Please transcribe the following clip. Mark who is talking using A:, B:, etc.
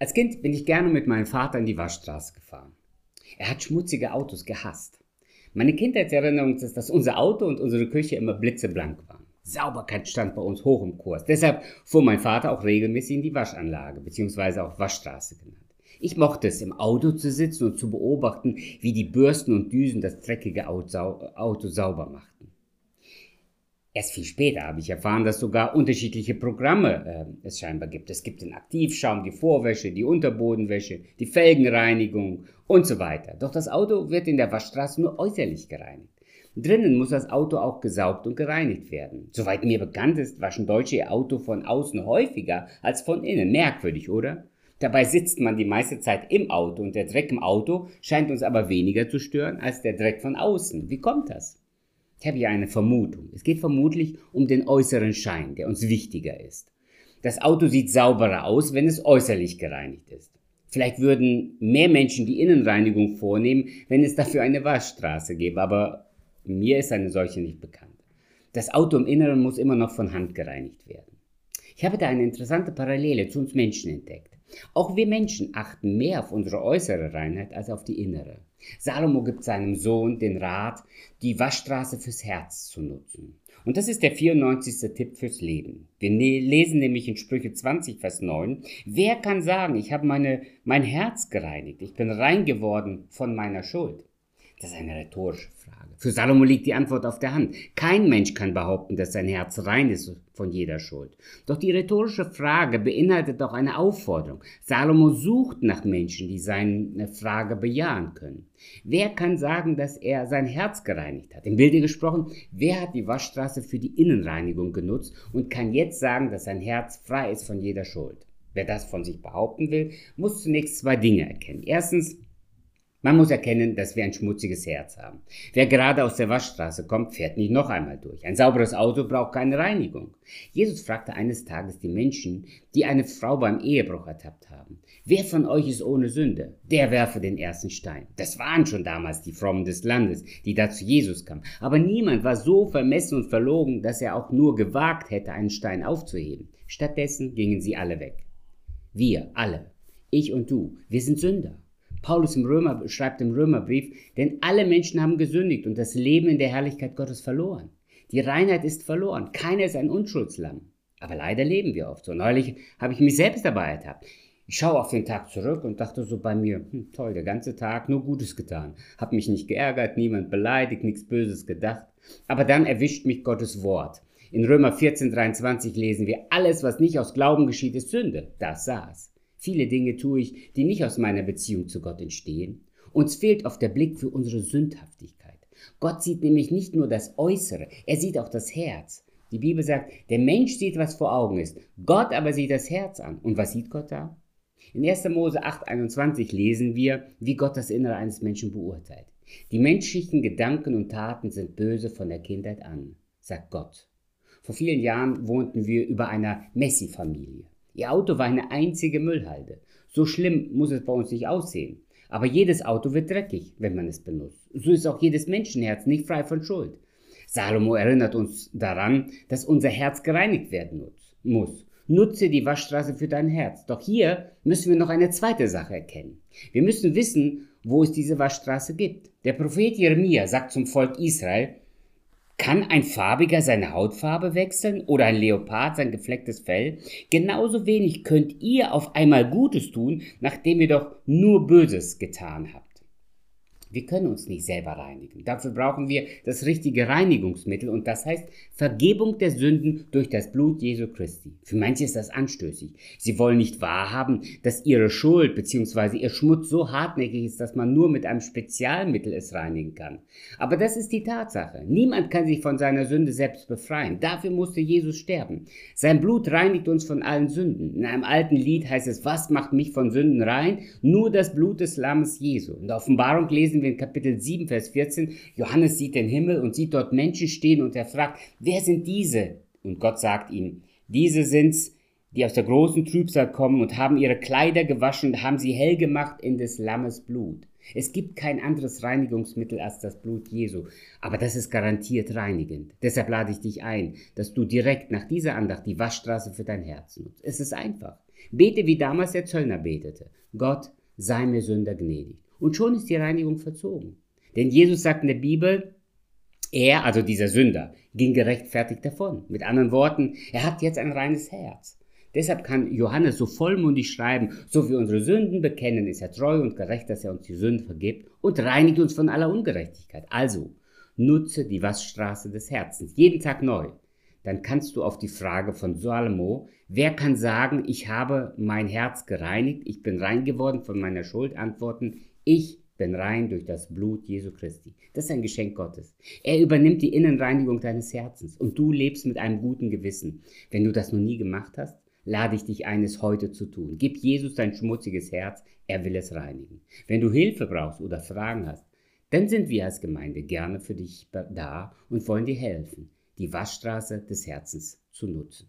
A: Als Kind bin ich gerne mit meinem Vater in die Waschstraße gefahren. Er hat schmutzige Autos gehasst. Meine Kindheitserinnerung ist, dass unser Auto und unsere Küche immer blitzeblank waren. Sauberkeit stand bei uns hoch im Kurs. Deshalb fuhr mein Vater auch regelmäßig in die Waschanlage, beziehungsweise auch Waschstraße genannt. Ich mochte es, im Auto zu sitzen und zu beobachten, wie die Bürsten und Düsen das dreckige Auto sauber machten. Erst viel später habe ich erfahren, dass sogar unterschiedliche Programme äh, es scheinbar gibt. Es gibt den Aktivschaum, die Vorwäsche, die Unterbodenwäsche, die Felgenreinigung und so weiter. Doch das Auto wird in der Waschstraße nur äußerlich gereinigt. Drinnen muss das Auto auch gesaugt und gereinigt werden. Soweit mir bekannt ist, waschen Deutsche ihr Auto von außen häufiger als von innen. Merkwürdig, oder? Dabei sitzt man die meiste Zeit im Auto und der Dreck im Auto scheint uns aber weniger zu stören als der Dreck von außen. Wie kommt das? Ich habe hier eine Vermutung. Es geht vermutlich um den äußeren Schein, der uns wichtiger ist. Das Auto sieht sauberer aus, wenn es äußerlich gereinigt ist. Vielleicht würden mehr Menschen die Innenreinigung vornehmen, wenn es dafür eine Waschstraße gäbe, aber mir ist eine solche nicht bekannt. Das Auto im Inneren muss immer noch von Hand gereinigt werden. Ich habe da eine interessante Parallele zu uns Menschen entdeckt. Auch wir Menschen achten mehr auf unsere äußere Reinheit als auf die innere. Salomo gibt seinem Sohn den Rat, die Waschstraße fürs Herz zu nutzen. Und das ist der 94. Tipp fürs Leben. Wir ne-, lesen nämlich in Sprüche 20, Vers 9, wer kann sagen, ich habe meine, mein Herz gereinigt, ich bin rein geworden von meiner Schuld? Das ist eine rhetorische Frage. Für Salomo liegt die Antwort auf der Hand. Kein Mensch kann behaupten, dass sein Herz rein ist von jeder Schuld. Doch die rhetorische Frage beinhaltet auch eine Aufforderung. Salomo sucht nach Menschen, die seine Frage bejahen können. Wer kann sagen, dass er sein Herz gereinigt hat? Im Bilde gesprochen, wer hat die Waschstraße für die Innenreinigung genutzt und kann jetzt sagen, dass sein Herz frei ist von jeder Schuld? Wer das von sich behaupten will, muss zunächst zwei Dinge erkennen. Erstens, man muss erkennen, dass wir ein schmutziges Herz haben. Wer gerade aus der Waschstraße kommt, fährt nicht noch einmal durch. Ein sauberes Auto braucht keine Reinigung. Jesus fragte eines Tages die Menschen, die eine Frau beim Ehebruch ertappt haben. Wer von euch ist ohne Sünde? Der werfe den ersten Stein. Das waren schon damals die Frommen des Landes, die da zu Jesus kamen. Aber niemand war so vermessen und verlogen, dass er auch nur gewagt hätte, einen Stein aufzuheben. Stattdessen gingen sie alle weg. Wir, alle, ich und du, wir sind Sünder. Paulus im Römer schreibt im Römerbrief, denn alle Menschen haben gesündigt und das Leben in der Herrlichkeit Gottes verloren. Die Reinheit ist verloren. Keiner ist ein Unschuldslamm. Aber leider leben wir oft so. Neulich habe ich mich selbst dabei ertappt. Ich schaue auf den Tag zurück und dachte so bei mir, hm, toll, der ganze Tag nur Gutes getan. Hab mich nicht geärgert, niemand beleidigt, nichts Böses gedacht. Aber dann erwischt mich Gottes Wort. In Römer 14, 23 lesen wir, alles, was nicht aus Glauben geschieht, ist Sünde. Das saß. Viele Dinge tue ich, die nicht aus meiner Beziehung zu Gott entstehen. Uns fehlt oft der Blick für unsere Sündhaftigkeit. Gott sieht nämlich nicht nur das Äußere, er sieht auch das Herz. Die Bibel sagt, der Mensch sieht, was vor Augen ist, Gott aber sieht das Herz an. Und was sieht Gott da? In 1. Mose 8,21 lesen wir, wie Gott das Innere eines Menschen beurteilt. Die menschlichen Gedanken und Taten sind böse von der Kindheit an, sagt Gott. Vor vielen Jahren wohnten wir über einer Messi-Familie. Ihr Auto war eine einzige Müllhalde. So schlimm muss es bei uns nicht aussehen. Aber jedes Auto wird dreckig, wenn man es benutzt. So ist auch jedes Menschenherz nicht frei von Schuld. Salomo erinnert uns daran, dass unser Herz gereinigt werden muss. Nutze die Waschstraße für dein Herz. Doch hier müssen wir noch eine zweite Sache erkennen. Wir müssen wissen, wo es diese Waschstraße gibt. Der Prophet Jeremia sagt zum Volk Israel, kann ein Farbiger seine Hautfarbe wechseln oder ein Leopard sein geflecktes Fell? Genauso wenig könnt ihr auf einmal Gutes tun, nachdem ihr doch nur Böses getan habt. Wir können uns nicht selber reinigen. Dafür brauchen wir das richtige Reinigungsmittel und das heißt Vergebung der Sünden durch das Blut Jesu Christi. Für manche ist das anstößig. Sie wollen nicht wahrhaben, dass ihre Schuld bzw. ihr Schmutz so hartnäckig ist, dass man nur mit einem Spezialmittel es reinigen kann. Aber das ist die Tatsache. Niemand kann sich von seiner Sünde selbst befreien. Dafür musste Jesus sterben. Sein Blut reinigt uns von allen Sünden. In einem alten Lied heißt es, was macht mich von Sünden rein? Nur das Blut des Lammes Jesu. In der Offenbarung lesen lesen wir in Kapitel 7, Vers 14, Johannes sieht den Himmel und sieht dort Menschen stehen und er fragt, wer sind diese? Und Gott sagt ihm, diese sind's, die aus der großen Trübsal kommen und haben ihre Kleider gewaschen und haben sie hell gemacht in des Lammes Blut. Es gibt kein anderes Reinigungsmittel als das Blut Jesu, aber das ist garantiert reinigend. Deshalb lade ich dich ein, dass du direkt nach dieser Andacht die Waschstraße für dein Herz nutzt. Es ist einfach. Bete, wie damals der Zöllner betete. Gott, sei mir Sünder gnädig. Und schon ist die Reinigung verzogen. Denn Jesus sagt in der Bibel, er, also dieser Sünder, ging gerechtfertigt davon. Mit anderen Worten, er hat jetzt ein reines Herz. Deshalb kann Johannes so vollmundig schreiben, so wie unsere Sünden bekennen, ist er treu und gerecht, dass er uns die Sünden vergibt und reinigt uns von aller Ungerechtigkeit. Also, nutze die Waschstraße des Herzens, jeden Tag neu. Dann kannst du auf die Frage von Salomo, wer kann sagen, ich habe mein Herz gereinigt, ich bin rein geworden von meiner Schuld, antworten, ich bin rein durch das Blut Jesu Christi. Das ist ein Geschenk Gottes. Er übernimmt die Innenreinigung deines Herzens und du lebst mit einem guten Gewissen. Wenn du das noch nie gemacht hast, lade ich dich ein, es heute zu tun. Gib Jesus dein schmutziges Herz, er will es reinigen. Wenn du Hilfe brauchst oder Fragen hast, dann sind wir als Gemeinde gerne für dich da und wollen dir helfen, die Waschstraße des Herzens zu nutzen.